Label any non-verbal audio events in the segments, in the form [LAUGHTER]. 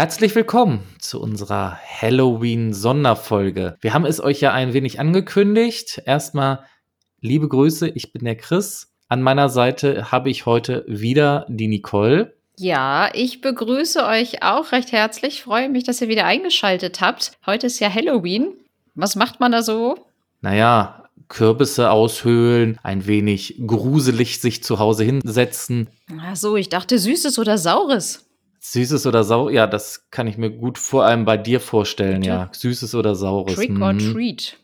Herzlich willkommen zu unserer Halloween-Sonderfolge. Wir haben es euch ja ein wenig angekündigt. Erstmal liebe Grüße, ich bin der Chris. An meiner Seite habe ich heute wieder die Nicole. Ja, ich begrüße euch auch recht herzlich. Freue mich, dass ihr wieder eingeschaltet habt. Heute ist ja Halloween. Was macht man da so? Naja, Kürbisse aushöhlen, ein wenig gruselig sich zu Hause hinsetzen. Ach so, ich dachte Süßes oder Saures. Süßes oder Saures, ja, das kann ich mir gut vor allem bei dir vorstellen, Bitte? ja. Süßes oder Saures. Trick or mhm. treat.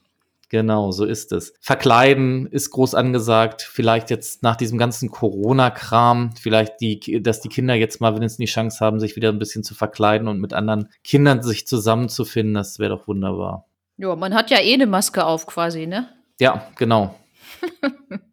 Genau, so ist es. Verkleiden ist groß angesagt. Vielleicht jetzt nach diesem ganzen Corona-Kram, vielleicht die, dass die Kinder jetzt mal wenigstens die Chance haben, sich wieder ein bisschen zu verkleiden und mit anderen Kindern sich zusammenzufinden. Das wäre doch wunderbar. Ja, man hat ja eh eine Maske auf quasi, ne? Ja, genau. [LAUGHS]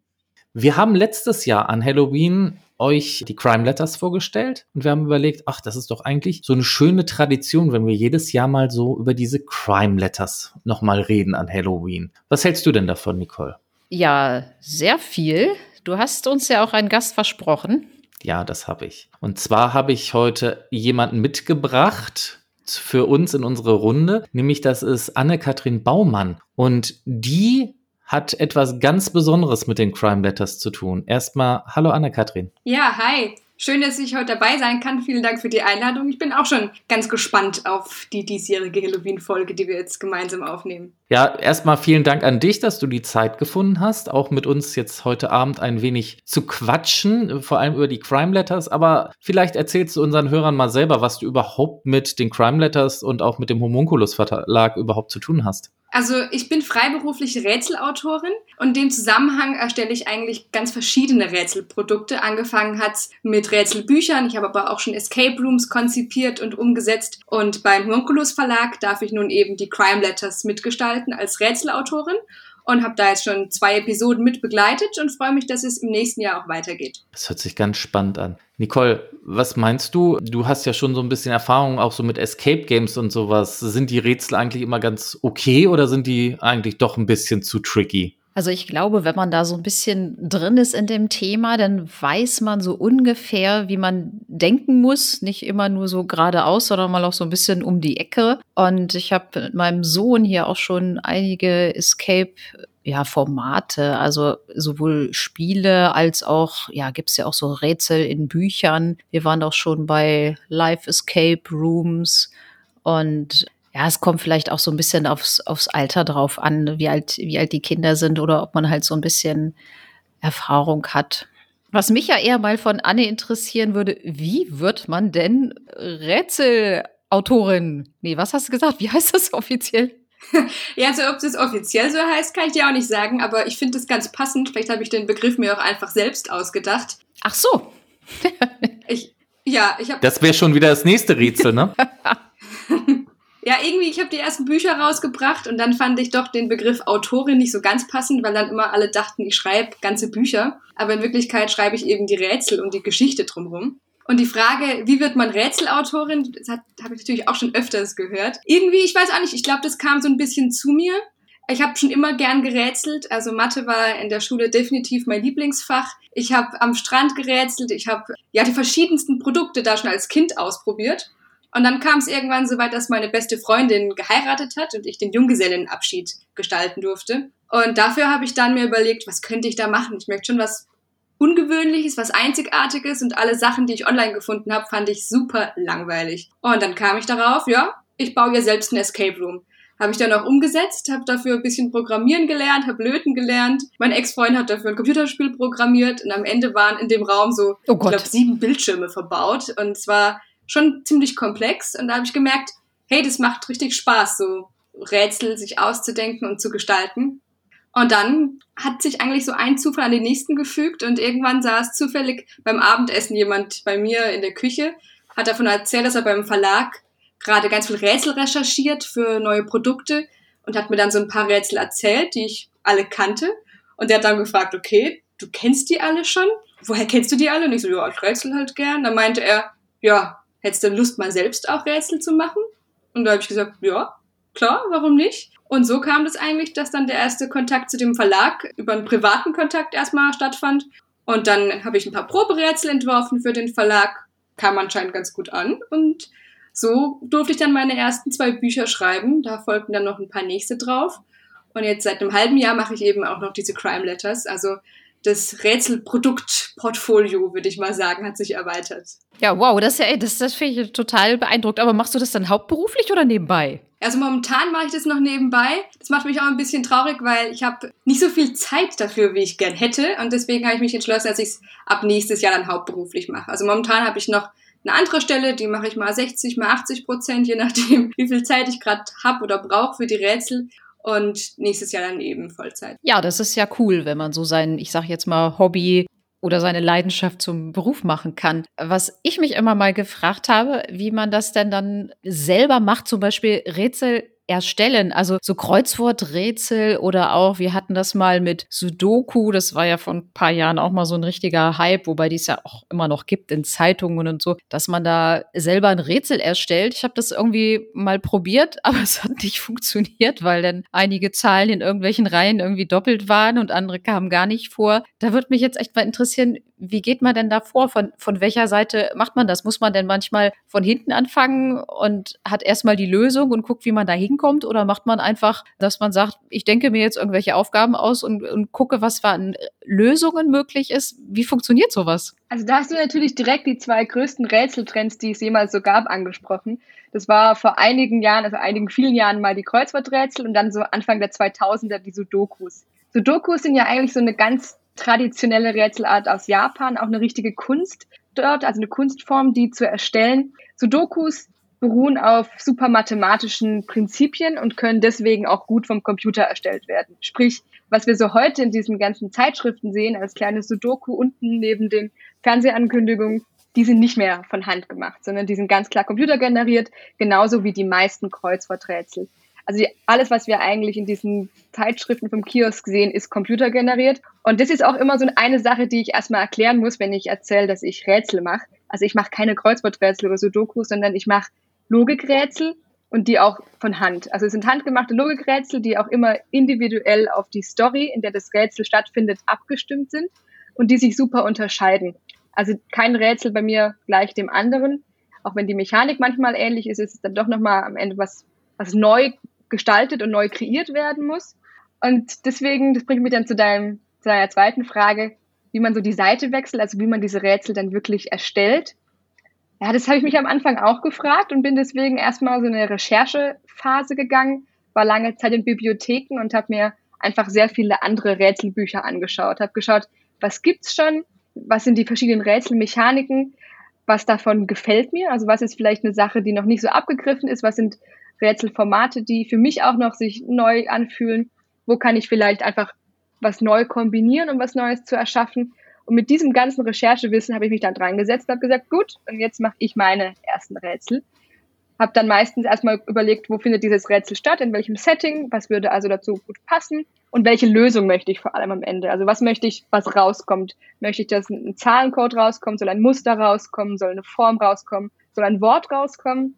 Wir haben letztes Jahr an Halloween euch die Crime Letters vorgestellt und wir haben überlegt, ach, das ist doch eigentlich so eine schöne Tradition, wenn wir jedes Jahr mal so über diese Crime Letters nochmal reden an Halloween. Was hältst du denn davon, Nicole? Ja, sehr viel. Du hast uns ja auch einen Gast versprochen. Ja, das habe ich. Und zwar habe ich heute jemanden mitgebracht, für uns in unsere Runde, nämlich das ist Anne-Kathrin Baumann. Und die hat etwas ganz Besonderes mit den Crime Letters zu tun. Erstmal, hallo Anne-Kathrin. Ja, hi. Schön, dass ich heute dabei sein kann. Vielen Dank für die Einladung. Ich bin auch schon ganz gespannt auf die diesjährige Halloween-Folge, die wir jetzt gemeinsam aufnehmen. Ja, erstmal vielen Dank an dich, dass du die Zeit gefunden hast, auch mit uns jetzt heute Abend ein wenig zu quatschen, vor allem über die Crime Letters. Aber vielleicht erzählst du unseren Hörern mal selber, was du überhaupt mit den Crime Letters und auch mit dem Homunculus Verlag überhaupt zu tun hast. Also ich bin freiberufliche Rätselautorin und in dem Zusammenhang erstelle ich eigentlich ganz verschiedene Rätselprodukte. Angefangen hat mit Rätselbüchern, ich habe aber auch schon Escape Rooms konzipiert und umgesetzt. Und beim Homunculus Verlag darf ich nun eben die Crime Letters mitgestalten als Rätselautorin und habe da jetzt schon zwei Episoden mit begleitet und freue mich, dass es im nächsten Jahr auch weitergeht. Das hört sich ganz spannend an. Nicole, was meinst du? Du hast ja schon so ein bisschen Erfahrung auch so mit Escape Games und sowas. Sind die Rätsel eigentlich immer ganz okay oder sind die eigentlich doch ein bisschen zu tricky? Also ich glaube, wenn man da so ein bisschen drin ist in dem Thema, dann weiß man so ungefähr, wie man denken muss. Nicht immer nur so geradeaus, sondern mal auch so ein bisschen um die Ecke. Und ich habe mit meinem Sohn hier auch schon einige Escape ja, Formate, also sowohl Spiele als auch, ja, gibt's ja auch so Rätsel in Büchern. Wir waren auch schon bei Live Escape Rooms und ja, es kommt vielleicht auch so ein bisschen aufs, aufs Alter drauf an, wie alt, wie alt die Kinder sind oder ob man halt so ein bisschen Erfahrung hat. Was mich ja eher mal von Anne interessieren würde, wie wird man denn Rätselautorin? Nee, was hast du gesagt? Wie heißt das offiziell? [LAUGHS] ja, also ob das offiziell so heißt, kann ich dir auch nicht sagen, aber ich finde das ganz passend. Vielleicht habe ich den Begriff mir auch einfach selbst ausgedacht. Ach so. ich, ja, ich habe. Das wäre schon wieder das nächste Rätsel, ne? [LAUGHS] ja, irgendwie, ich habe die ersten Bücher rausgebracht und dann fand ich doch den Begriff Autorin nicht so ganz passend, weil dann immer alle dachten, ich schreibe ganze Bücher. Aber in Wirklichkeit schreibe ich eben die Rätsel und die Geschichte drumherum. Und die Frage, wie wird man Rätselautorin, das habe ich natürlich auch schon öfters gehört. Irgendwie, ich weiß auch nicht, ich glaube, das kam so ein bisschen zu mir. Ich habe schon immer gern gerätselt. Also Mathe war in der Schule definitiv mein Lieblingsfach. Ich habe am Strand gerätselt. Ich habe ja die verschiedensten Produkte da schon als Kind ausprobiert. Und dann kam es irgendwann so weit, dass meine beste Freundin geheiratet hat und ich den Junggesellenabschied gestalten durfte. Und dafür habe ich dann mir überlegt, was könnte ich da machen? Ich möchte schon was Ungewöhnliches, was Einzigartiges und alle Sachen, die ich online gefunden habe, fand ich super langweilig. Und dann kam ich darauf, ja, ich baue ja selbst ein Escape Room. Habe ich dann auch umgesetzt, habe dafür ein bisschen Programmieren gelernt, habe Löten gelernt. Mein Ex-Freund hat dafür ein Computerspiel programmiert und am Ende waren in dem Raum so, oh ich glaube, sieben Bildschirme verbaut. Und es war schon ziemlich komplex und da habe ich gemerkt, hey, das macht richtig Spaß, so Rätsel sich auszudenken und zu gestalten. Und dann hat sich eigentlich so ein Zufall an den nächsten gefügt und irgendwann saß zufällig beim Abendessen jemand bei mir in der Küche, hat davon erzählt, dass er beim Verlag gerade ganz viel Rätsel recherchiert für neue Produkte und hat mir dann so ein paar Rätsel erzählt, die ich alle kannte. Und der hat dann gefragt, okay, du kennst die alle schon? Woher kennst du die alle? Und ich so, ja, ich rätsel halt gern. Dann meinte er, ja, hättest du Lust, mal selbst auch Rätsel zu machen? Und da habe ich gesagt, ja, klar, warum nicht? Und so kam das eigentlich, dass dann der erste Kontakt zu dem Verlag über einen privaten Kontakt erstmal stattfand. Und dann habe ich ein paar Proberätsel entworfen für den Verlag, kam anscheinend ganz gut an. Und so durfte ich dann meine ersten zwei Bücher schreiben. Da folgten dann noch ein paar nächste drauf. Und jetzt seit einem halben Jahr mache ich eben auch noch diese Crime Letters. Also das Rätselproduktportfolio, würde ich mal sagen, hat sich erweitert. Ja, wow, das ist ja, das, das finde ich total beeindruckt. Aber machst du das dann hauptberuflich oder nebenbei? Also momentan mache ich das noch nebenbei. Das macht mich auch ein bisschen traurig, weil ich habe nicht so viel Zeit dafür, wie ich gern hätte. Und deswegen habe ich mich entschlossen, dass ich es ab nächstes Jahr dann hauptberuflich mache. Also momentan habe ich noch eine andere Stelle, die mache ich mal 60, mal 80 Prozent, je nachdem, [LAUGHS] wie viel Zeit ich gerade habe oder brauche für die Rätsel und nächstes Jahr dann eben Vollzeit. Ja, das ist ja cool, wenn man so sein, ich sag jetzt mal, Hobby oder seine Leidenschaft zum Beruf machen kann. Was ich mich immer mal gefragt habe, wie man das denn dann selber macht, zum Beispiel Rätsel erstellen. Also so Kreuzworträtsel oder auch, wir hatten das mal mit Sudoku, das war ja vor ein paar Jahren auch mal so ein richtiger Hype, wobei die es ja auch immer noch gibt in Zeitungen und so, dass man da selber ein Rätsel erstellt. Ich habe das irgendwie mal probiert, [LAUGHS] aber es hat nicht funktioniert, weil dann einige Zahlen in irgendwelchen Reihen irgendwie doppelt waren und andere kamen gar nicht vor. Da würde mich jetzt echt mal interessieren, wie geht man denn da vor? Von, von welcher Seite macht man das? Muss man denn manchmal von hinten anfangen und hat erstmal die Lösung und guckt, wie man da hinkommt? Oder macht man einfach, dass man sagt, ich denke mir jetzt irgendwelche Aufgaben aus und, und gucke, was an Lösungen möglich ist? Wie funktioniert sowas? Also da hast du natürlich direkt die zwei größten Rätseltrends, die es jemals so gab, angesprochen. Das war vor einigen Jahren, also einigen vielen Jahren mal die Kreuzworträtsel und dann so Anfang der 2000er die Sudokus. Sudokus sind ja eigentlich so eine ganz traditionelle Rätselart aus Japan, auch eine richtige Kunst dort, also eine Kunstform, die zu erstellen. Sudokus beruhen auf super mathematischen Prinzipien und können deswegen auch gut vom Computer erstellt werden. Sprich, was wir so heute in diesen ganzen Zeitschriften sehen, als kleines Sudoku unten neben den Fernsehankündigungen, die sind nicht mehr von Hand gemacht, sondern die sind ganz klar computergeneriert, genauso wie die meisten Kreuzworträtsel. Also alles, was wir eigentlich in diesen Zeitschriften vom Kiosk sehen, ist computergeneriert. Und das ist auch immer so eine Sache, die ich erstmal erklären muss, wenn ich erzähle, dass ich Rätsel mache. Also ich mache keine Kreuzworträtsel oder Sudoku, sondern ich mache Logikrätsel und die auch von Hand. Also es sind handgemachte Logikrätsel, die auch immer individuell auf die Story, in der das Rätsel stattfindet, abgestimmt sind und die sich super unterscheiden. Also kein Rätsel bei mir gleich dem anderen. Auch wenn die Mechanik manchmal ähnlich ist, ist es dann doch nochmal am Ende was, was neu gestaltet und neu kreiert werden muss. Und deswegen, das bringt mich dann zu, deinem, zu deiner zweiten Frage, wie man so die Seite wechselt, also wie man diese Rätsel dann wirklich erstellt. Ja, das habe ich mich am Anfang auch gefragt und bin deswegen erstmal so eine Recherchephase gegangen, war lange Zeit in Bibliotheken und habe mir einfach sehr viele andere Rätselbücher angeschaut, habe geschaut, was gibt's schon, was sind die verschiedenen Rätselmechaniken, was davon gefällt mir, also was ist vielleicht eine Sache, die noch nicht so abgegriffen ist, was sind Rätselformate, die für mich auch noch sich neu anfühlen. Wo kann ich vielleicht einfach was neu kombinieren, um was Neues zu erschaffen? Und mit diesem ganzen Recherchewissen habe ich mich dann dran gesetzt und habe gesagt, gut, und jetzt mache ich meine ersten Rätsel. Habe dann meistens erstmal überlegt, wo findet dieses Rätsel statt, in welchem Setting, was würde also dazu gut passen und welche Lösung möchte ich vor allem am Ende. Also was möchte ich, was rauskommt. Möchte ich, dass ein Zahlencode rauskommt, soll ein Muster rauskommen, soll eine Form rauskommen, soll ein Wort rauskommen.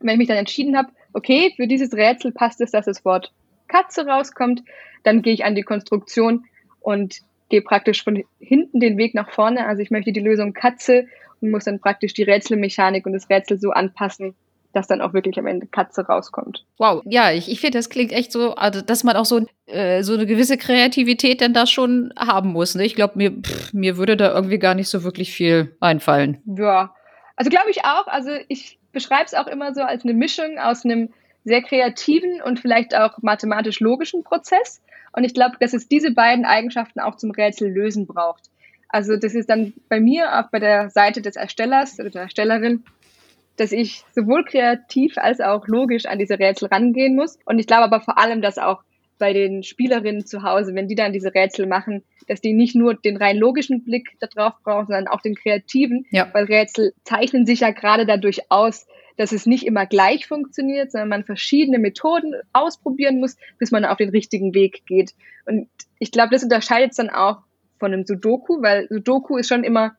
Und wenn ich mich dann entschieden habe, okay, für dieses Rätsel passt es, dass das Wort Katze rauskommt, dann gehe ich an die Konstruktion und gehe praktisch von hinten den Weg nach vorne. Also ich möchte die Lösung Katze und muss dann praktisch die Rätselmechanik und das Rätsel so anpassen, dass dann auch wirklich am Ende Katze rauskommt. Wow, ja, ich, ich finde, das klingt echt so, also, dass man auch so, äh, so eine gewisse Kreativität denn da schon haben muss. Ne? Ich glaube, mir, mir würde da irgendwie gar nicht so wirklich viel einfallen. Ja, also glaube ich auch. Also ich beschreibe es auch immer so als eine Mischung aus einem sehr kreativen und vielleicht auch mathematisch logischen Prozess. Und ich glaube, dass es diese beiden Eigenschaften auch zum Rätsel lösen braucht. Also das ist dann bei mir auch bei der Seite des Erstellers oder der Erstellerin, dass ich sowohl kreativ als auch logisch an diese Rätsel rangehen muss. Und ich glaube aber vor allem, dass auch bei den Spielerinnen zu Hause, wenn die dann diese Rätsel machen, dass die nicht nur den rein logischen Blick darauf brauchen, sondern auch den kreativen, ja. weil Rätsel zeichnen sich ja gerade dadurch aus, dass es nicht immer gleich funktioniert, sondern man verschiedene Methoden ausprobieren muss, bis man auf den richtigen Weg geht. Und ich glaube, das unterscheidet es dann auch von einem Sudoku, weil Sudoku ist schon immer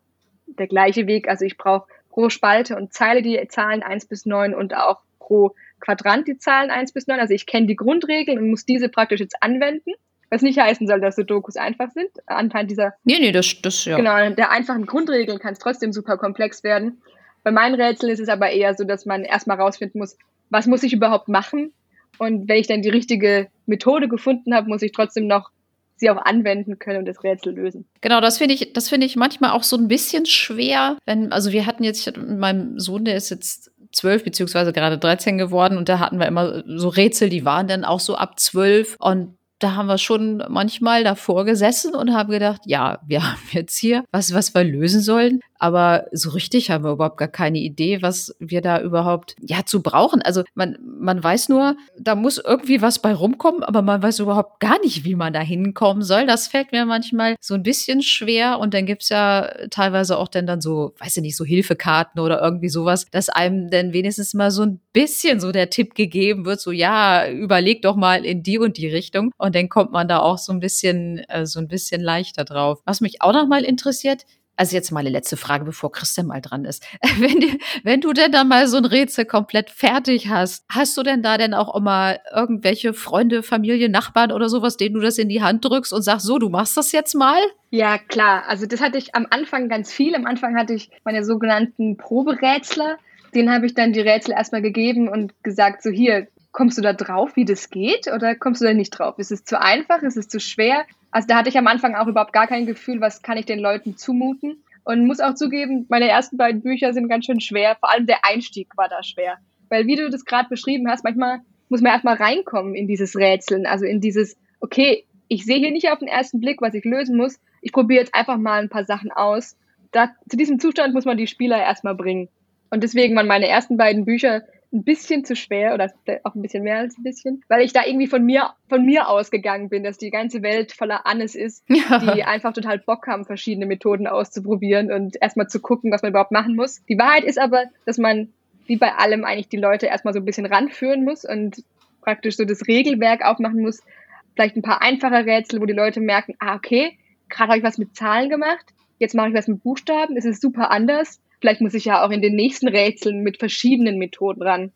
der gleiche Weg. Also ich brauche pro Spalte und Zeile die Zahlen eins bis neun und auch pro Quadrant die Zahlen eins bis neun. Also ich kenne die Grundregeln und muss diese praktisch jetzt anwenden. Was nicht heißen soll, dass Sudokus einfach sind. Anhand dieser. Nee, nee, das, das ja. Genau, der einfachen Grundregeln kann es trotzdem super komplex werden. Bei meinen Rätseln ist es aber eher so, dass man erstmal rausfinden muss, was muss ich überhaupt machen? Und wenn ich dann die richtige Methode gefunden habe, muss ich trotzdem noch sie auch anwenden können und das Rätsel lösen. Genau, das finde ich, das finde ich manchmal auch so ein bisschen schwer, wenn, also wir hatten jetzt mit meinem Sohn, der ist jetzt zwölf beziehungsweise gerade 13 geworden und da hatten wir immer so Rätsel, die waren dann auch so ab zwölf und da haben wir schon manchmal davor gesessen und haben gedacht, ja, wir haben jetzt hier was, was wir lösen sollen. Aber so richtig haben wir überhaupt gar keine Idee, was wir da überhaupt ja zu brauchen. Also man, man weiß nur, da muss irgendwie was bei rumkommen, aber man weiß überhaupt gar nicht, wie man da hinkommen soll. Das fällt mir manchmal so ein bisschen schwer. Und dann gibt's ja teilweise auch dann, dann so, weiß ich nicht, so Hilfekarten oder irgendwie sowas, dass einem dann wenigstens mal so ein bisschen so der Tipp gegeben wird, so ja, überleg doch mal in die und die Richtung. Und dann kommt man da auch so ein bisschen, äh, so ein bisschen leichter drauf. Was mich auch noch mal interessiert, also jetzt mal eine letzte Frage, bevor Christian mal dran ist. [LAUGHS] Wenn, wenn du denn dann mal so ein Rätsel komplett fertig hast, hast du denn da denn auch immer irgendwelche Freunde, Familie, Nachbarn oder sowas, denen du das in die Hand drückst und sagst, so, du machst das jetzt mal? Ja, klar. Also das hatte ich am Anfang ganz viel. Am Anfang hatte ich meine sogenannten Proberätsler. Den habe ich dann die Rätsel erstmal gegeben und gesagt, so hier, kommst du da drauf, wie das geht oder kommst du da nicht drauf? Ist es zu einfach? Ist es zu schwer? Also da hatte ich am Anfang auch überhaupt gar kein Gefühl, was kann ich den Leuten zumuten. Und muss auch zugeben, meine ersten beiden Bücher sind ganz schön schwer. Vor allem der Einstieg war da schwer. Weil wie du das gerade beschrieben hast, manchmal muss man erstmal reinkommen in dieses Rätseln. Also in dieses, okay, ich sehe hier nicht auf den ersten Blick, was ich lösen muss. Ich probiere jetzt einfach mal ein paar Sachen aus. Da, zu diesem Zustand muss man die Spieler erstmal bringen. Und deswegen waren meine ersten beiden Bücher ein bisschen zu schwer oder auch ein bisschen mehr als ein bisschen, weil ich da irgendwie von mir, von mir ausgegangen bin, dass die ganze Welt voller Annes ist, ja. [LAUGHS] die einfach total Bock haben, verschiedene Methoden auszuprobieren und erstmal zu gucken, was man überhaupt machen muss. Die Wahrheit ist aber, dass man wie bei allem eigentlich die Leute erstmal so ein bisschen ranführen muss und praktisch so das Regelwerk aufmachen muss. Vielleicht ein paar einfache Rätsel, wo die Leute merken, ah, okay, gerade habe ich was mit Zahlen gemacht, jetzt mache ich was mit Buchstaben, es ist super anders vielleicht muss ich ja auch in den nächsten Rätseln mit verschiedenen Methoden ran.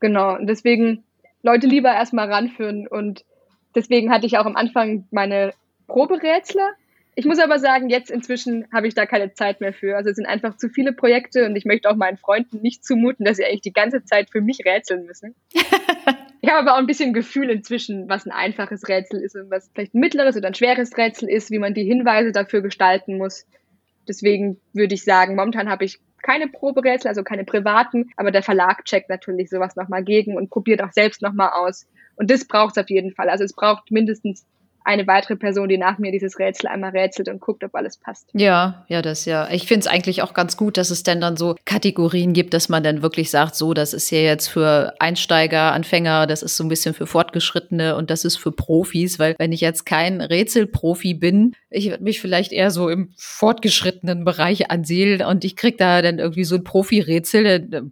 Genau. Und deswegen Leute lieber erstmal ranführen. Und deswegen hatte ich auch am Anfang meine Proberätsler. Ich muss aber sagen, jetzt inzwischen habe ich da keine Zeit mehr für. Also es sind einfach zu viele Projekte und ich möchte auch meinen Freunden nicht zumuten, dass sie eigentlich die ganze Zeit für mich rätseln müssen. [LAUGHS] ich habe aber auch ein bisschen Gefühl inzwischen, was ein einfaches Rätsel ist und was vielleicht ein mittleres oder ein schweres Rätsel ist, wie man die Hinweise dafür gestalten muss. Deswegen würde ich sagen, momentan habe ich keine Proberätsel, also keine privaten, aber der Verlag checkt natürlich sowas nochmal gegen und probiert auch selbst nochmal aus. Und das braucht es auf jeden Fall. Also es braucht mindestens eine weitere Person, die nach mir dieses Rätsel einmal rätselt und guckt, ob alles passt. Ja, ja, das ja. Ich finde es eigentlich auch ganz gut, dass es denn dann so Kategorien gibt, dass man dann wirklich sagt, so, das ist ja jetzt für Einsteiger, Anfänger, das ist so ein bisschen für Fortgeschrittene und das ist für Profis, weil wenn ich jetzt kein Rätselprofi bin, ich würde mich vielleicht eher so im fortgeschrittenen Bereich ansiedeln und ich krieg da dann irgendwie so ein Profi-Rätsel,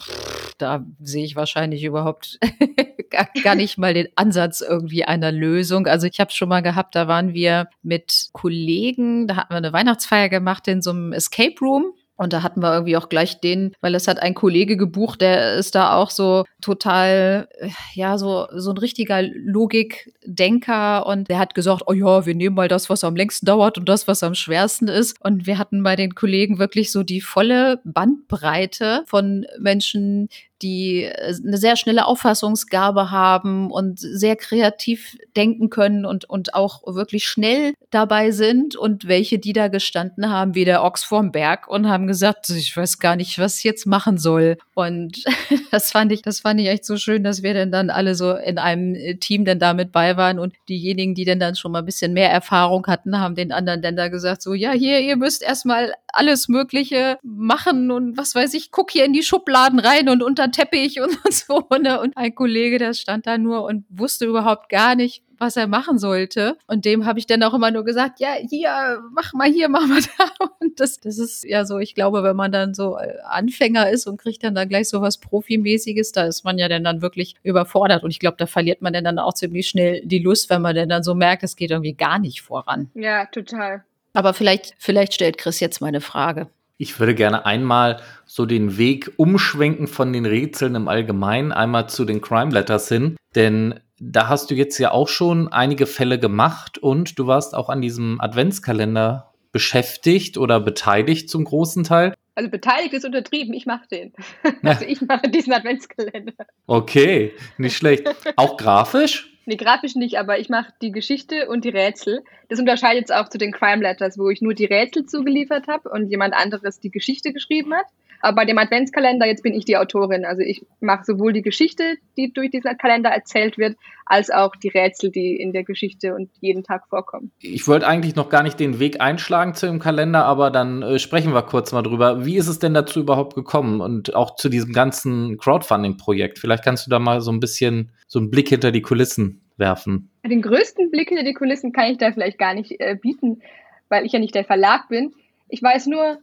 da sehe ich wahrscheinlich überhaupt [LAUGHS] gar, gar nicht mal den Ansatz irgendwie einer Lösung. Also ich habe schon mal gehabt, da waren wir mit Kollegen, da hatten wir eine Weihnachtsfeier gemacht in so einem Escape Room. Und da hatten wir irgendwie auch gleich den, weil es hat ein Kollege gebucht, der ist da auch so total, ja, so, so ein richtiger Logikdenker und der hat gesagt, oh ja, wir nehmen mal das, was am längsten dauert und das, was am schwersten ist. Und wir hatten bei den Kollegen wirklich so die volle Bandbreite von Menschen, die äh, eine sehr schnelle Auffassungsgabe haben und sehr kreativ denken können und, und auch wirklich schnell dabei sind und welche, die da gestanden haben, wie der Ochs vorm Berg und haben gesagt, ich weiß gar nicht, was ich jetzt machen soll. Und [LAUGHS] das fand ich, das fand ich echt so schön, dass wir denn dann alle so in einem äh, Team denn da mit bei waren und diejenigen, die denn dann schon mal ein bisschen mehr Erfahrung hatten, haben den anderen dann da gesagt, so, ja, hier, ihr müsst erstmal alles Mögliche machen und was weiß ich, guck hier in die Schubladen rein und unter Teppich und, und [LAUGHS] so. Ne? Und ein Kollege, der stand da nur und wusste überhaupt gar nicht, was er machen sollte. Und dem habe ich dann auch immer nur gesagt, ja, hier, mach mal hier, mach mal [LAUGHS] da. Und das, das ist ja so, ich glaube, wenn man dann so äh, Anfänger ist und kriegt dann da gleich so was Profimäßiges, da ist man ja dann, dann wirklich überfordert. Und ich glaube, da verliert man dann auch ziemlich schnell die Lust, wenn man dann, dann so merkt, es geht irgendwie gar nicht voran. Ja, total. Aber vielleicht, vielleicht stellt Chris jetzt meine Frage. Ich würde gerne einmal so den Weg umschwenken von den Rätseln im Allgemeinen einmal zu den Crime Letters hin, denn da hast du jetzt ja auch schon einige Fälle gemacht und du warst auch an diesem Adventskalender beschäftigt oder beteiligt zum großen Teil? Also beteiligt ist untertrieben, ich mache den. [LAUGHS] Also ich mache diesen Adventskalender. Okay, nicht schlecht. Auch grafisch? Nee, grafisch nicht, aber ich mache die Geschichte und die Rätsel. Das unterscheidet jetzt auch zu den Crime Letters, wo ich nur die Rätsel zugeliefert habe und jemand anderes die Geschichte geschrieben hat. Aber bei dem Adventskalender, jetzt bin ich die Autorin. Also ich mache sowohl die Geschichte, die durch diesen Kalender erzählt wird, als auch die Rätsel, die in der Geschichte und jeden Tag vorkommen. Ich wollte eigentlich noch gar nicht den Weg einschlagen zu dem Kalender, aber dann äh, sprechen wir kurz mal drüber. Wie ist es denn dazu überhaupt gekommen und auch zu diesem ganzen Crowdfunding-Projekt? Vielleicht kannst du da mal so ein bisschen so einen Blick hinter die Kulissen werfen. Den größten Blick hinter die Kulissen kann ich da vielleicht gar nicht äh, bieten, weil ich ja nicht der Verlag bin. Ich weiß nur,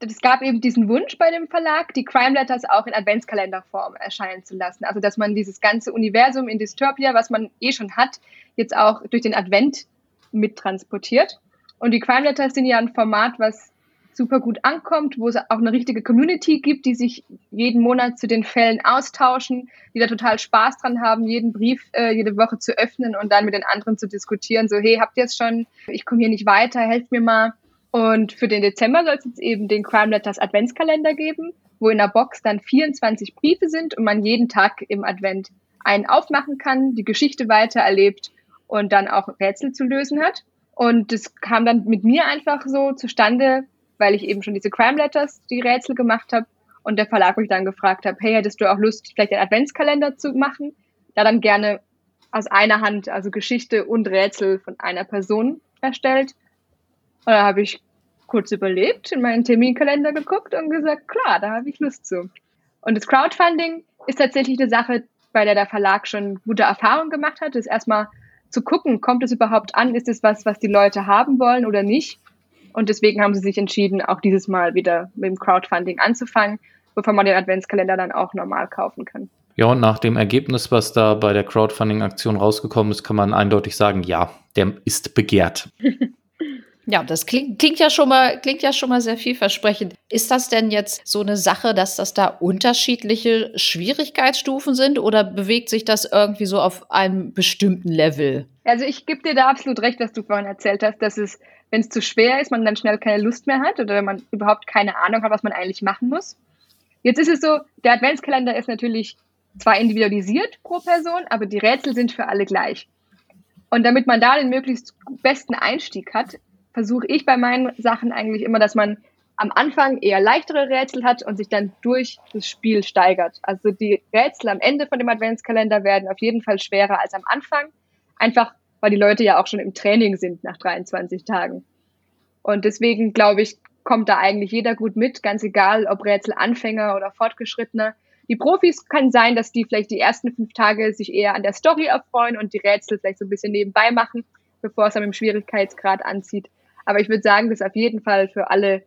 es gab eben diesen Wunsch bei dem Verlag, die Crime Letters auch in Adventskalenderform erscheinen zu lassen. Also, dass man dieses ganze Universum in Dystopia, was man eh schon hat, jetzt auch durch den Advent mittransportiert. Und die Crime Letters sind ja ein Format, was super gut ankommt, wo es auch eine richtige Community gibt, die sich jeden Monat zu den Fällen austauschen, die da total Spaß dran haben, jeden Brief äh, jede Woche zu öffnen und dann mit den anderen zu diskutieren, so hey, habt ihr es schon? Ich komme hier nicht weiter, helft mir mal. Und für den Dezember soll es jetzt eben den Crime Letters Adventskalender geben, wo in der Box dann 24 Briefe sind und man jeden Tag im Advent einen aufmachen kann, die Geschichte weiter erlebt und dann auch Rätsel zu lösen hat. Und das kam dann mit mir einfach so zustande, weil ich eben schon diese Crime Letters, die Rätsel gemacht habe und der Verlag mich dann gefragt hat, hey, hättest du auch Lust, vielleicht einen Adventskalender zu machen? Da dann gerne aus einer Hand, also Geschichte und Rätsel von einer Person erstellt. Und da habe ich kurz überlegt, in meinen Terminkalender geguckt und gesagt, klar, da habe ich Lust zu. Und das Crowdfunding ist tatsächlich eine Sache, bei der der Verlag schon gute Erfahrungen gemacht hat, ist erstmal zu gucken, kommt es überhaupt an, ist es was, was die Leute haben wollen oder nicht. Und deswegen haben sie sich entschieden, auch dieses Mal wieder mit dem Crowdfunding anzufangen, bevor man den Adventskalender dann auch normal kaufen kann. Ja, und nach dem Ergebnis, was da bei der Crowdfunding-Aktion rausgekommen ist, kann man eindeutig sagen, ja, der ist begehrt. [LAUGHS] Ja, das klingt, klingt, ja schon mal, klingt ja schon mal sehr vielversprechend. Ist das denn jetzt so eine Sache, dass das da unterschiedliche Schwierigkeitsstufen sind oder bewegt sich das irgendwie so auf einem bestimmten Level? Also ich gebe dir da absolut recht, was du vorhin erzählt hast, dass es, wenn es zu schwer ist, man dann schnell keine Lust mehr hat oder wenn man überhaupt keine Ahnung hat, was man eigentlich machen muss. Jetzt ist es so, der Adventskalender ist natürlich zwar individualisiert pro Person, aber die Rätsel sind für alle gleich. Und damit man da den möglichst besten Einstieg hat, versuche ich bei meinen Sachen eigentlich immer, dass man am Anfang eher leichtere Rätsel hat und sich dann durch das Spiel steigert. Also die Rätsel am Ende von dem Adventskalender werden auf jeden Fall schwerer als am Anfang. Einfach, weil die Leute ja auch schon im Training sind nach 23 Tagen. Und deswegen glaube ich, kommt da eigentlich jeder gut mit, ganz egal, ob Rätselanfänger oder Fortgeschrittener. Die Profis kann sein, dass die vielleicht die ersten fünf Tage sich eher an der Story erfreuen und die Rätsel vielleicht so ein bisschen nebenbei machen, bevor es dann im Schwierigkeitsgrad anzieht. Aber ich würde sagen, das ist auf jeden Fall für alle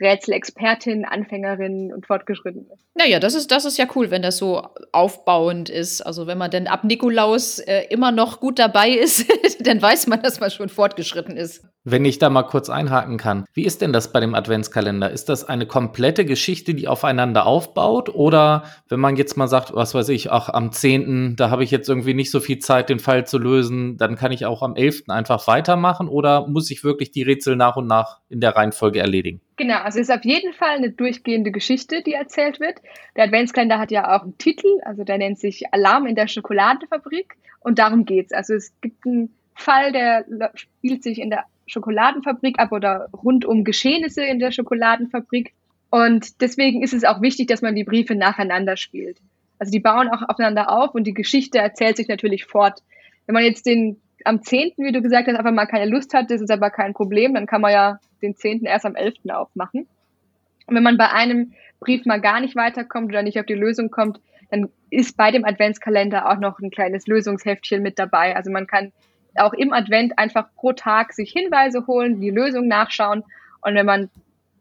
Rätselexpertinnen, Anfängerinnen und Fortgeschrittene. Naja, das ist, das ist ja cool, wenn das so aufbauend ist. Also wenn man denn ab Nikolaus äh, immer noch gut dabei ist, [LAUGHS] dann weiß man, dass man schon fortgeschritten ist. Wenn ich da mal kurz einhaken kann, wie ist denn das bei dem Adventskalender? Ist das eine komplette Geschichte, die aufeinander aufbaut? Oder wenn man jetzt mal sagt, was weiß ich, ach, am 10., da habe ich jetzt irgendwie nicht so viel Zeit, den Fall zu lösen, dann kann ich auch am 11. einfach weitermachen? Oder muss ich wirklich die Rätsel nach und nach in der Reihenfolge erledigen? Genau, also es ist auf jeden Fall eine durchgehende Geschichte, die erzählt wird. Der Adventskalender hat ja auch einen Titel, also der nennt sich Alarm in der Schokoladenfabrik und darum geht's. Also es gibt einen Fall, der spielt sich in der Schokoladenfabrik ab oder rund um Geschehnisse in der Schokoladenfabrik. Und deswegen ist es auch wichtig, dass man die Briefe nacheinander spielt. Also die bauen auch aufeinander auf und die Geschichte erzählt sich natürlich fort. Wenn man jetzt den am 10., wie du gesagt hast, einfach mal keine Lust hat, das ist aber kein Problem, dann kann man ja den 10. erst am 11. aufmachen. Und wenn man bei einem Brief mal gar nicht weiterkommt oder nicht auf die Lösung kommt, dann ist bei dem Adventskalender auch noch ein kleines Lösungsheftchen mit dabei. Also man kann auch im Advent einfach pro Tag sich Hinweise holen, die Lösung nachschauen. Und wenn man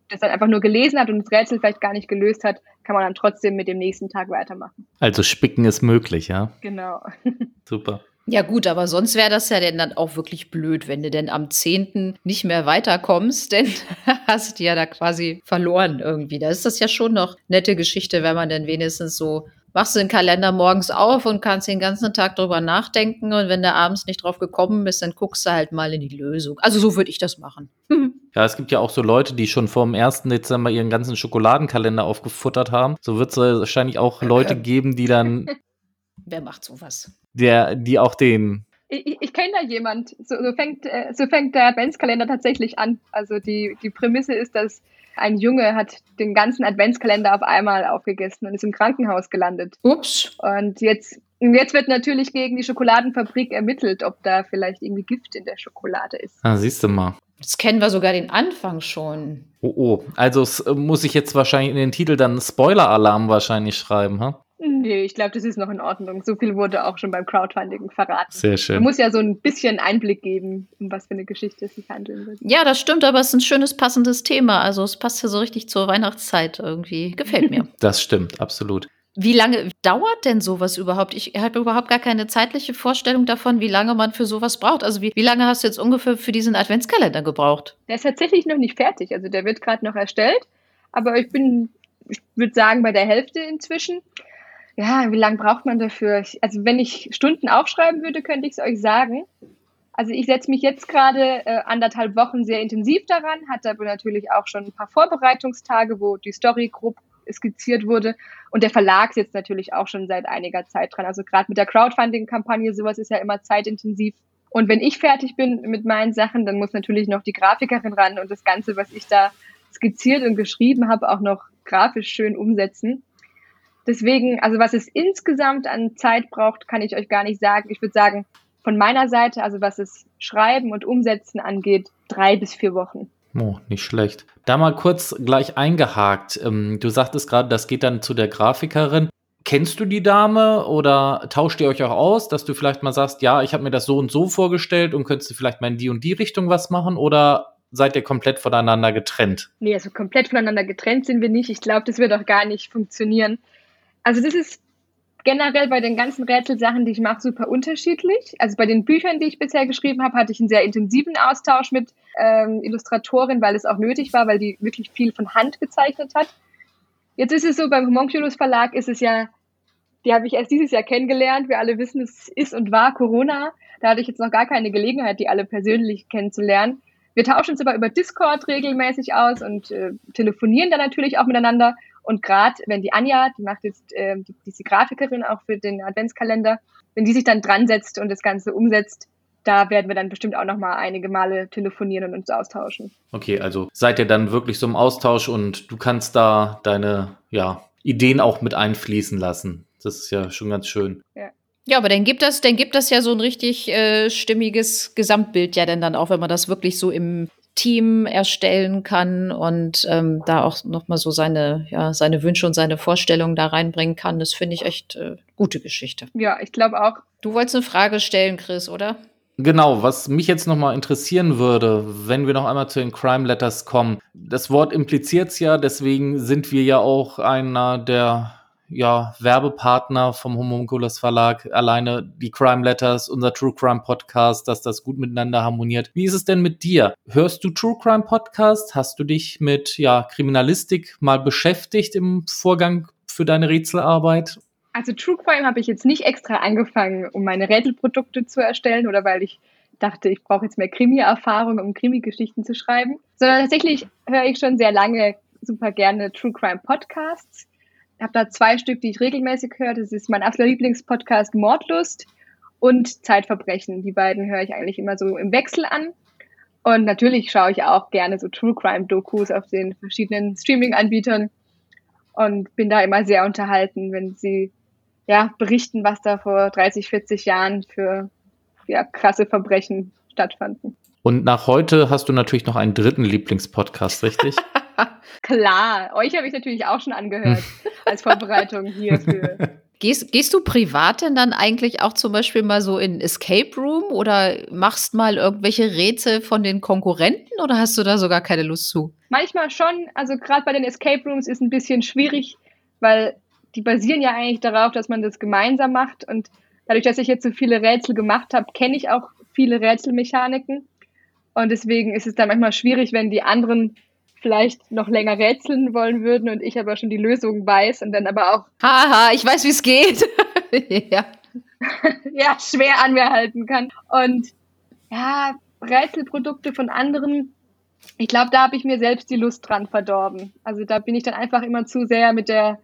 das dann einfach nur gelesen hat und das Rätsel vielleicht gar nicht gelöst hat, kann man dann trotzdem mit dem nächsten Tag weitermachen. Also spicken ist möglich, ja? Genau. [LAUGHS] Super. Ja gut, aber sonst wäre das ja denn dann auch wirklich blöd, wenn du denn am 10. nicht mehr weiterkommst, [LAUGHS] denn hast du ja da quasi verloren irgendwie. Da ist das ja schon noch nette Geschichte, wenn man dann wenigstens so machst du den Kalender morgens auf und kannst den ganzen Tag drüber nachdenken. Und wenn du abends nicht drauf gekommen bist, dann guckst du halt mal in die Lösung. Also so würde ich das machen. [LAUGHS] Ja, es gibt ja auch so Leute, die schon vor dem 1. Dezember ihren ganzen Schokoladenkalender aufgefuttert haben. So wird es wahrscheinlich auch Leute [LAUGHS] geben, die dann. Wer macht sowas? Der, die auch den. Ich, ich kenne da jemand. So, so, fängt, äh, so fängt der Adventskalender tatsächlich an. Also die, die Prämisse ist, dass ein Junge hat den ganzen Adventskalender auf einmal aufgegessen und ist im Krankenhaus gelandet. Ups. Und jetzt, jetzt wird natürlich gegen die Schokoladenfabrik ermittelt, ob da vielleicht irgendwie Gift in der Schokolade ist. Ah, siehst du mal. Das kennen wir sogar den Anfang schon. Oh, oh. Also äh, muss ich jetzt wahrscheinlich in den Titel dann Spoiler-Alarm wahrscheinlich schreiben, ha? Nee, ich glaube, das ist noch in Ordnung. So viel wurde auch schon beim Crowdfunding verraten. Sehr schön. Man muss ja so ein bisschen Einblick geben, um was für eine Geschichte es sich handeln wird. Ja, das stimmt, aber es ist ein schönes, passendes Thema. Also es passt ja so richtig zur Weihnachtszeit irgendwie. Gefällt mir. [LAUGHS] Das stimmt, absolut. Wie lange dauert denn sowas überhaupt? Ich habe überhaupt gar keine zeitliche Vorstellung davon, wie lange man für sowas braucht. Also wie, wie lange hast du jetzt ungefähr für diesen Adventskalender gebraucht? Der ist tatsächlich noch nicht fertig. Also der wird gerade noch erstellt. Aber ich bin, ich würde sagen, bei der Hälfte inzwischen. Ja, wie lange braucht man dafür? Also wenn ich Stunden aufschreiben würde, könnte ich es euch sagen. Also ich setze mich jetzt gerade äh, anderthalb Wochen sehr intensiv daran, hatte aber natürlich auch schon ein paar Vorbereitungstage, wo die Story grob skizziert wurde. Und der Verlag sitzt natürlich auch schon seit einiger Zeit dran. Also gerade mit der Crowdfunding-Kampagne, sowas ist ja immer zeitintensiv. Und wenn ich fertig bin mit meinen Sachen, dann muss natürlich noch die Grafikerin ran und das Ganze, was ich da skizziert und geschrieben habe, auch noch grafisch schön umsetzen. Deswegen, also was es insgesamt an Zeit braucht, kann ich euch gar nicht sagen. Ich würde sagen, von meiner Seite, also was es Schreiben und Umsetzen angeht, drei bis vier Wochen. Oh, nicht schlecht. Da mal kurz gleich eingehakt. Ähm, du sagtest gerade, das geht dann zu der Grafikerin. Kennst du die Dame oder tauscht ihr euch auch aus, dass du vielleicht mal sagst, ja, ich habe mir das so und so vorgestellt und könntest du vielleicht mal in die und die Richtung was machen oder seid ihr komplett voneinander getrennt? Nee, also komplett voneinander getrennt sind wir nicht. Ich glaube, das wird auch gar nicht funktionieren. Also das ist generell bei den ganzen Rätselsachen, die ich mache, super unterschiedlich. Also bei den Büchern, die ich bisher geschrieben habe, hatte ich einen sehr intensiven Austausch mit ähm, Illustratorin, weil es auch nötig war, weil die wirklich viel von Hand gezeichnet hat. Jetzt ist es so, beim Homunculus Verlag ist es ja, die habe ich erst dieses Jahr kennengelernt. Wir alle wissen, es ist und war Corona. Da hatte ich jetzt noch gar keine Gelegenheit, die alle persönlich kennenzulernen. Wir tauschen uns aber über Discord regelmäßig aus und äh, telefonieren dann natürlich auch miteinander. Und gerade wenn die Anja, die macht jetzt, äh, die, die ist die Grafikerin auch für den Adventskalender, wenn die sich dann dran setzt und das Ganze umsetzt, da werden wir dann bestimmt auch noch mal einige Male telefonieren und uns austauschen. Okay, also seid ihr dann wirklich so im Austausch und du kannst da deine ja, Ideen auch mit einfließen lassen. Das ist ja schon ganz schön. Ja. Ja, aber dann gibt das, dann gibt das ja so ein richtig äh, stimmiges Gesamtbild ja denn dann auch, wenn man das wirklich so im Team erstellen kann und ähm, da auch nochmal so seine, ja, seine Wünsche und seine Vorstellungen da reinbringen kann. Das finde ich echt äh, gute Geschichte. Ja, ich glaube auch. Du wolltest eine Frage stellen, Chris, oder? Genau, was mich jetzt nochmal interessieren würde, wenn wir noch einmal zu den Crime Letters kommen. Das Wort impliziert es ja, deswegen sind wir ja auch einer der ja, Werbepartner vom Homunculus Verlag, alleine die Crime Letters, unser True Crime Podcast, dass das gut miteinander harmoniert. Wie ist es denn mit dir? Hörst du True Crime Podcast? Hast du dich mit ja, Kriminalistik mal beschäftigt im Vorgang für deine Rätselarbeit? Also True Crime habe ich jetzt nicht extra angefangen, um meine Rätselprodukte zu erstellen oder weil ich dachte, ich brauche jetzt mehr Krimi-Erfahrung, um Krimi-Geschichten zu schreiben, sondern tatsächlich höre ich schon sehr lange super gerne True Crime Podcasts habe da zwei Stück, die ich regelmäßig höre. Das ist mein absoluter Lieblingspodcast Mordlust und Zeitverbrechen. Die beiden höre ich eigentlich immer so im Wechsel an. Und natürlich schaue ich auch gerne so True Crime Dokus auf den verschiedenen Streaming-Anbietern und bin da immer sehr unterhalten, wenn sie ja berichten, was da vor 30, 40 Jahren für ja, krasse Verbrechen stattfanden. Und nach heute hast du natürlich noch einen dritten Lieblingspodcast, richtig? [LAUGHS] [LAUGHS] Klar, euch habe ich natürlich auch schon angehört [LAUGHS] als Vorbereitung hierfür. [LAUGHS] Gehst, gehst du privat denn dann eigentlich auch zum Beispiel mal so in Escape Room oder machst mal irgendwelche Rätsel von den Konkurrenten oder hast du da sogar keine Lust zu? Manchmal schon. Also gerade bei den Escape Rooms ist ein bisschen schwierig, weil die basieren ja eigentlich darauf, dass man das gemeinsam macht. Und dadurch, dass ich jetzt so viele Rätsel gemacht habe, kenne ich auch viele Rätselmechaniken. Und deswegen ist es dann manchmal schwierig, wenn die anderen vielleicht noch länger rätseln wollen würden und ich aber schon die Lösung weiß und dann aber auch. Haha, ich weiß, wie es geht. [LAUGHS] ja. [LAUGHS] ja, schwer an mir halten kann. Und ja, Rätselprodukte von anderen, ich glaube, da habe ich mir selbst die Lust dran verdorben. Also da bin ich dann einfach immer zu sehr mit der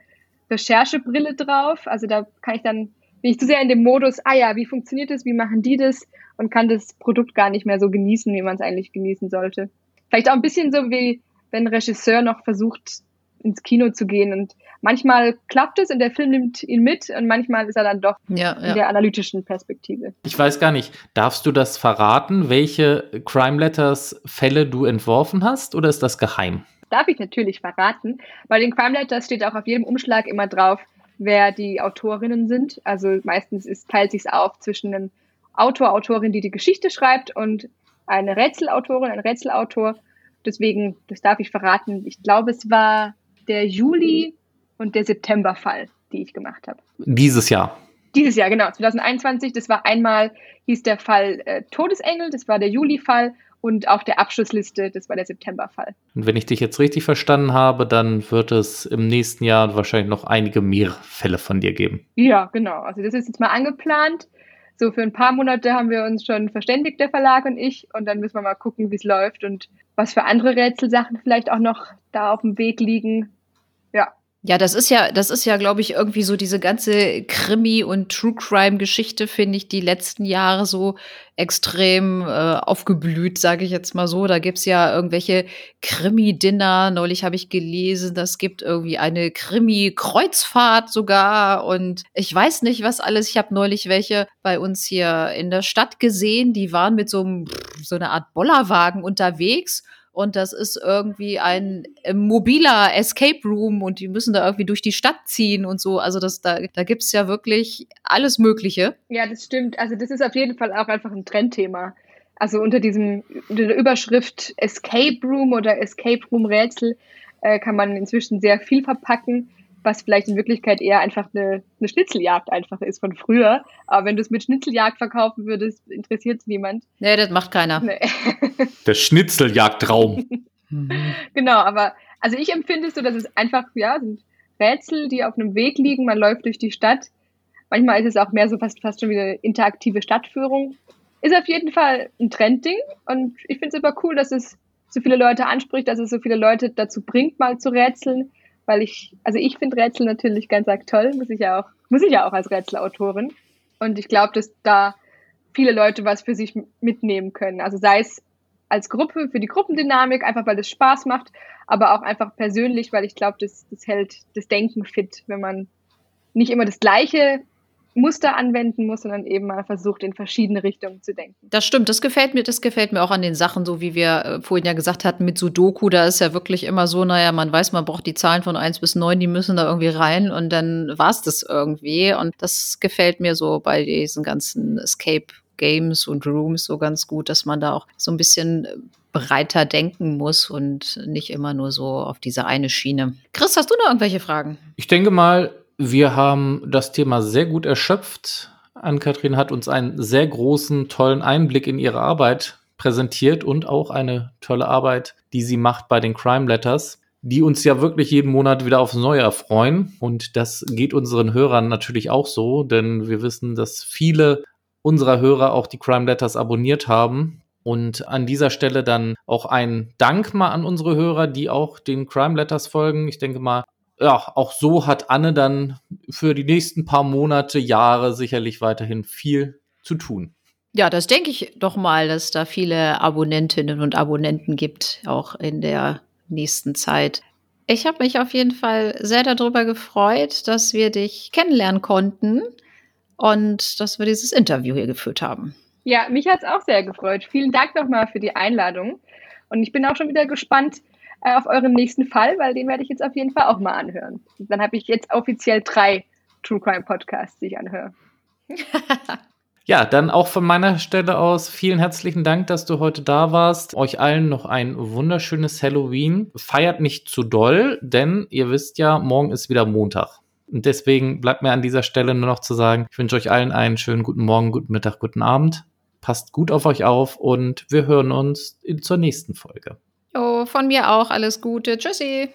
Recherchebrille drauf. Also da kann ich dann, bin ich zu sehr in dem Modus, ah ja, wie funktioniert das, wie machen die das und kann das Produkt gar nicht mehr so genießen, wie man es eigentlich genießen sollte. Vielleicht auch ein bisschen so wie wenn ein Regisseur noch versucht, ins Kino zu gehen. Und manchmal klappt es und der Film nimmt ihn mit und manchmal ist er dann doch ja, in der analytischen Perspektive. Ich weiß gar nicht, darfst du das verraten, welche Crime Letters Fälle du entworfen hast oder ist das geheim? Darf ich natürlich verraten. Bei den Crime Letters steht auch auf jedem Umschlag immer drauf, wer die Autorinnen sind. Also meistens ist, teilt sich es auf zwischen einem Autor, Autorin, die die Geschichte schreibt und eine Rätselautorin, ein Rätselautor. Deswegen, das darf ich verraten. Ich glaube, es war der Juli und der September-Fall, die ich gemacht habe. Dieses Jahr. Dieses Jahr, genau. 2021, das war einmal, hieß der Fall äh, Todesengel, das war der Juli-Fall und auf der Abschlussliste, das war der September-Fall. Und wenn ich dich jetzt richtig verstanden habe, dann wird es im nächsten Jahr wahrscheinlich noch einige mehr Fälle von dir geben. Ja, genau. Also das ist jetzt mal angeplant. So für ein paar Monate haben wir uns schon verständigt, der Verlag und ich. Und dann müssen wir mal gucken, wie es läuft und was für andere Rätselsachen vielleicht auch noch da auf dem Weg liegen. Ja. Ja, das ist ja, das ist ja, glaube ich, irgendwie so diese ganze Krimi- und True Crime-Geschichte, finde ich, die letzten Jahre so extrem äh, aufgeblüht, sage ich jetzt mal so. Da gibt's ja irgendwelche Krimi-Dinner. Neulich habe ich gelesen, das gibt irgendwie eine Krimi-Kreuzfahrt sogar. Und ich weiß nicht, was alles. Ich habe neulich welche bei uns hier in der Stadt gesehen. Die waren mit so einem, so einer Art Bollerwagen unterwegs und das ist irgendwie ein mobiler Escape Room und die müssen da irgendwie durch die Stadt ziehen und so. Also das, da, da gibt es ja wirklich alles Mögliche. Ja, das stimmt. Also das ist auf jeden Fall auch einfach ein Trendthema. Also unter diesem, unter der Überschrift Escape Room oder Escape Room Rätsel äh, kann man inzwischen sehr viel verpacken was vielleicht in Wirklichkeit eher einfach eine, eine Schnitzeljagd einfach ist von früher. Aber wenn du es mit Schnitzeljagd verkaufen würdest, interessiert es niemand. Nee, das macht keiner. Nee. [LAUGHS] Der Schnitzeljagdraum. genau, aber also ich empfinde es so, dass es einfach, ja, sind Rätsel, die auf einem Weg liegen, man läuft durch die Stadt. Manchmal ist es auch mehr so fast, fast schon wieder interaktive Stadtführung. Ist auf jeden Fall ein Trendding und ich finde es aber cool, dass es so viele Leute anspricht, dass es so viele Leute dazu bringt, mal zu rätseln weil ich, also ich finde Rätsel natürlich ganz arg toll, muss ich ja auch, muss ich ja auch als Rätselautorin. Und ich glaube, dass da viele Leute was für sich mitnehmen können. Also sei es als Gruppe für die Gruppendynamik, einfach weil das Spaß macht, aber auch einfach persönlich, weil ich glaube, das, das hält das Denken fit, wenn man nicht immer das Gleiche Muster anwenden muss, sondern eben mal versucht, in verschiedene Richtungen zu denken. Das stimmt, das gefällt mir, das gefällt mir auch an den Sachen, so wie wir äh, vorhin ja gesagt hatten mit Sudoku, da ist ja wirklich immer so, naja, man weiß, man braucht die Zahlen von 1 bis 9, die müssen da irgendwie rein und dann war es das irgendwie. Und das gefällt mir so bei diesen ganzen Escape Games und Rooms so ganz gut, dass man da auch so ein bisschen breiter denken muss und nicht immer nur so auf diese eine Schiene. Chris, hast du noch irgendwelche Fragen? Ich denke mal, wir haben das Thema sehr gut erschöpft. Ann-Kathrin hat uns einen sehr großen, tollen Einblick in ihre Arbeit präsentiert und auch eine tolle Arbeit, die sie macht bei den Crime Letters, die uns ja wirklich jeden Monat wieder aufs Neue erfreuen. Und das geht unseren Hörern natürlich auch so, denn wir wissen, dass viele unserer Hörer auch die Crime Letters abonniert haben. Und an dieser Stelle dann auch ein Dank mal an unsere Hörer, die auch den Crime Letters folgen. Ich denke mal, ja, auch so hat Anne dann für die nächsten paar Monate, Jahre sicherlich weiterhin viel zu tun. Ja, das denke ich doch mal, dass da viele Abonnentinnen und Abonnenten gibt, auch in der nächsten Zeit. Ich habe mich auf jeden Fall sehr darüber gefreut, dass wir dich kennenlernen konnten und dass wir dieses Interview hier geführt haben. Ja, mich hat es auch sehr gefreut. Vielen Dank nochmal für die Einladung. Und ich bin auch schon wieder gespannt, äh, auf euren nächsten Fall, weil den werde ich jetzt auf jeden Fall auch mal anhören. Dann habe ich jetzt offiziell drei True Crime Podcasts, die ich anhöre. [LAUGHS] Ja, dann auch von meiner Stelle aus vielen herzlichen Dank, dass du heute da warst. Euch allen noch ein wunderschönes Halloween. Feiert nicht zu doll, denn ihr wisst ja, morgen ist wieder Montag. Und deswegen bleibt mir an dieser Stelle nur noch zu sagen, ich wünsche euch allen einen schönen guten Morgen, guten Mittag, guten Abend. Passt gut auf euch auf und wir hören uns zur nächsten Folge. Jo, von mir auch alles Gute. Tschüssi.